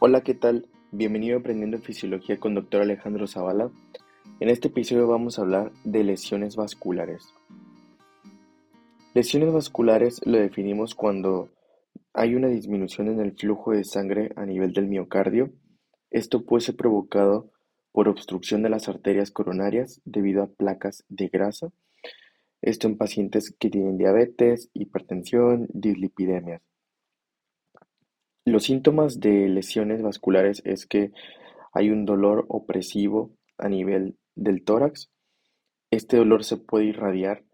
Hola, ¿qué tal? Bienvenido a Aprendiendo Fisiología con Dr. Alejandro Zavala. En este episodio vamos a hablar de lesiones vasculares. Lesiones vasculares lo definimos cuando hay una disminución en el flujo de sangre a nivel del miocardio. Esto puede ser provocado por obstrucción de las arterias coronarias debido a placas de grasa. Esto en pacientes que tienen diabetes, hipertensión, dislipidemias. Los síntomas de lesiones vasculares es que hay un dolor opresivo a nivel del tórax. Este dolor se puede irradiar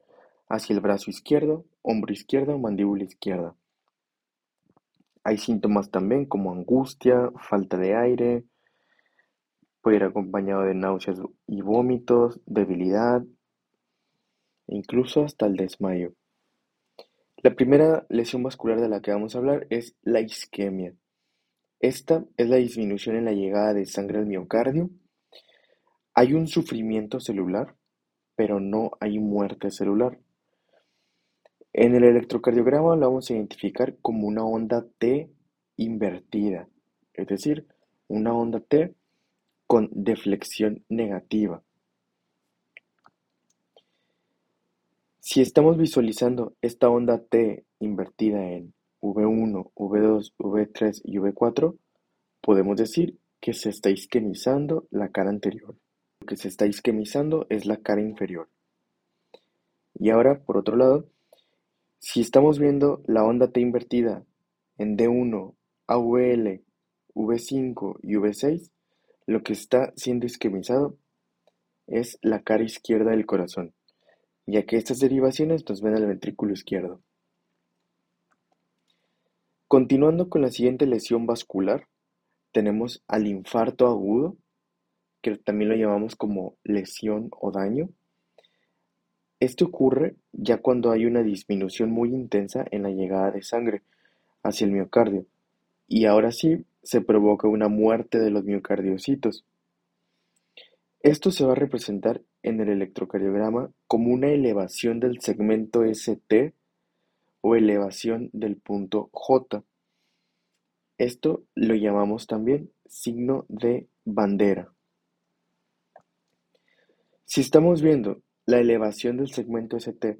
hacia el brazo izquierdo, hombro izquierdo o mandíbula izquierda. Hay síntomas también como angustia, falta de aire, puede ir acompañado de náuseas y vómitos, debilidad, incluso hasta el desmayo. La primera lesión vascular de la que vamos a hablar es la isquemia. Esta es la disminución en la llegada de sangre al miocardio. Hay un sufrimiento celular, pero no hay muerte celular. En el electrocardiograma lo vamos a identificar como una onda T invertida, es decir, una onda T con deflexión negativa. Si estamos visualizando esta onda T invertida en V1, V2, V3 y V4, podemos decir que se está isquemizando la cara anterior. Lo que se está isquemizando es la cara inferior. Y ahora, por otro lado, si estamos viendo la onda T invertida en D1, AVL, V5 y V6, lo que está siendo isquemizado es la cara izquierda del corazón ya que estas derivaciones nos ven al ventrículo izquierdo. Continuando con la siguiente lesión vascular, tenemos al infarto agudo, que también lo llamamos como lesión o daño. Este ocurre ya cuando hay una disminución muy intensa en la llegada de sangre hacia el miocardio, y ahora sí se provoca una muerte de los miocardiocitos. Esto se va a representar en el electrocardiograma como una elevación del segmento St o elevación del punto J. Esto lo llamamos también signo de bandera. Si estamos viendo la elevación del segmento St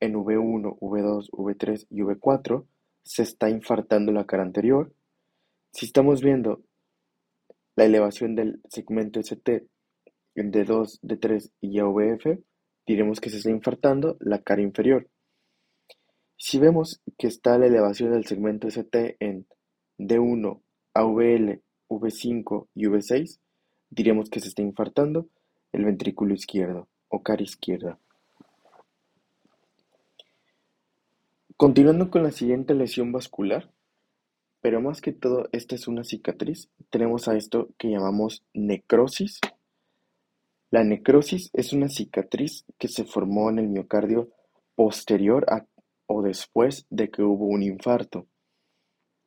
en V1, V2, V3 y V4, se está infartando la cara anterior. Si estamos viendo la elevación del segmento ST en D2, D3 y AVF, diremos que se está infartando la cara inferior. Si vemos que está la elevación del segmento ST en D1, AVL, V5 y V6, diremos que se está infartando el ventrículo izquierdo o cara izquierda. Continuando con la siguiente lesión vascular, pero más que todo esta es una cicatriz, tenemos a esto que llamamos necrosis la necrosis es una cicatriz que se formó en el miocardio posterior a o después de que hubo un infarto.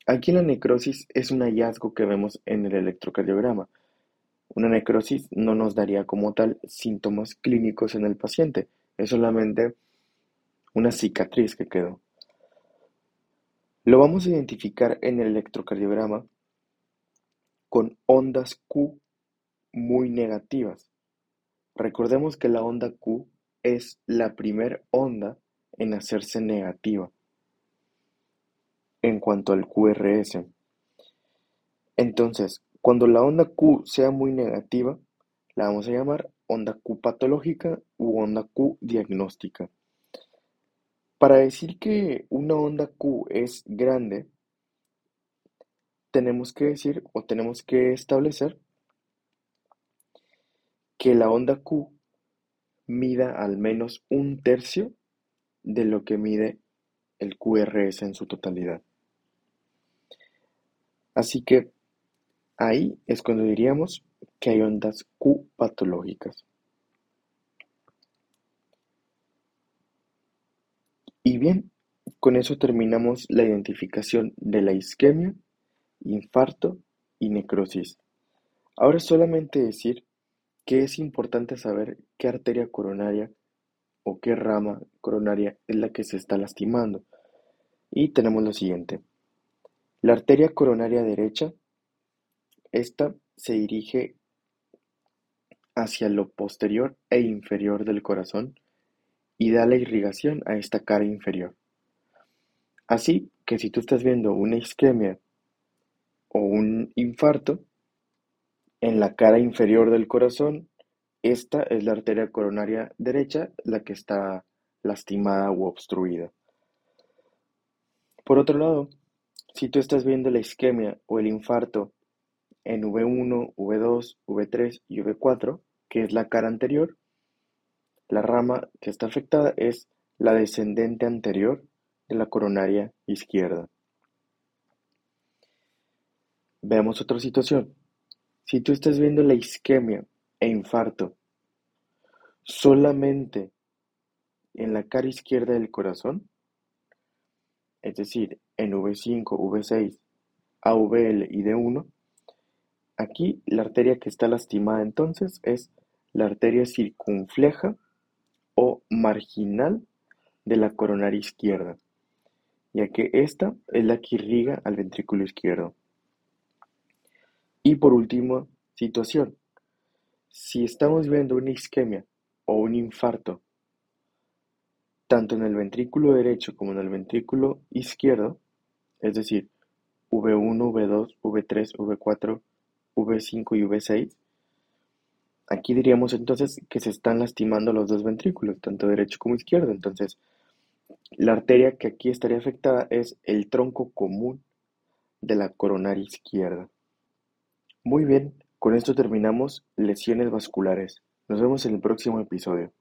Aquí la necrosis es un hallazgo que vemos en el electrocardiograma. Una necrosis no nos daría como tal síntomas clínicos en el paciente, es solamente una cicatriz que quedó. Lo vamos a identificar en el electrocardiograma con ondas Q muy negativas. Recordemos que la onda Q es la primer onda en hacerse negativa en cuanto al QRS. Entonces, cuando la onda Q sea muy negativa, la vamos a llamar onda Q patológica u onda Q diagnóstica. Para decir que una onda Q es grande, tenemos que decir o tenemos que establecer que la onda Q mida al menos un tercio de lo que mide el QRS en su totalidad. Así que ahí es cuando diríamos que hay ondas Q patológicas. Y bien, con eso terminamos la identificación de la isquemia, infarto y necrosis. Ahora solamente decir que es importante saber qué arteria coronaria o qué rama coronaria es la que se está lastimando. Y tenemos lo siguiente. La arteria coronaria derecha esta se dirige hacia lo posterior e inferior del corazón y da la irrigación a esta cara inferior. Así que si tú estás viendo una isquemia o un infarto, en la cara inferior del corazón, esta es la arteria coronaria derecha la que está lastimada u obstruida. Por otro lado, si tú estás viendo la isquemia o el infarto en V1, V2, V3 y V4, que es la cara anterior, la rama que está afectada es la descendente anterior de la coronaria izquierda. Veamos otra situación. Si tú estás viendo la isquemia e infarto solamente en la cara izquierda del corazón, es decir, en V5, V6, AVL y D1, aquí la arteria que está lastimada entonces es la arteria circunfleja o marginal de la coronaria izquierda, ya que esta es la que irriga al ventrículo izquierdo. Y por último, situación. Si estamos viendo una isquemia o un infarto, tanto en el ventrículo derecho como en el ventrículo izquierdo, es decir, V1, V2, V3, V4, V5 y V6, aquí diríamos entonces que se están lastimando los dos ventrículos, tanto derecho como izquierdo. Entonces, la arteria que aquí estaría afectada es el tronco común de la coronaria izquierda. Muy bien, con esto terminamos lesiones vasculares. Nos vemos en el próximo episodio.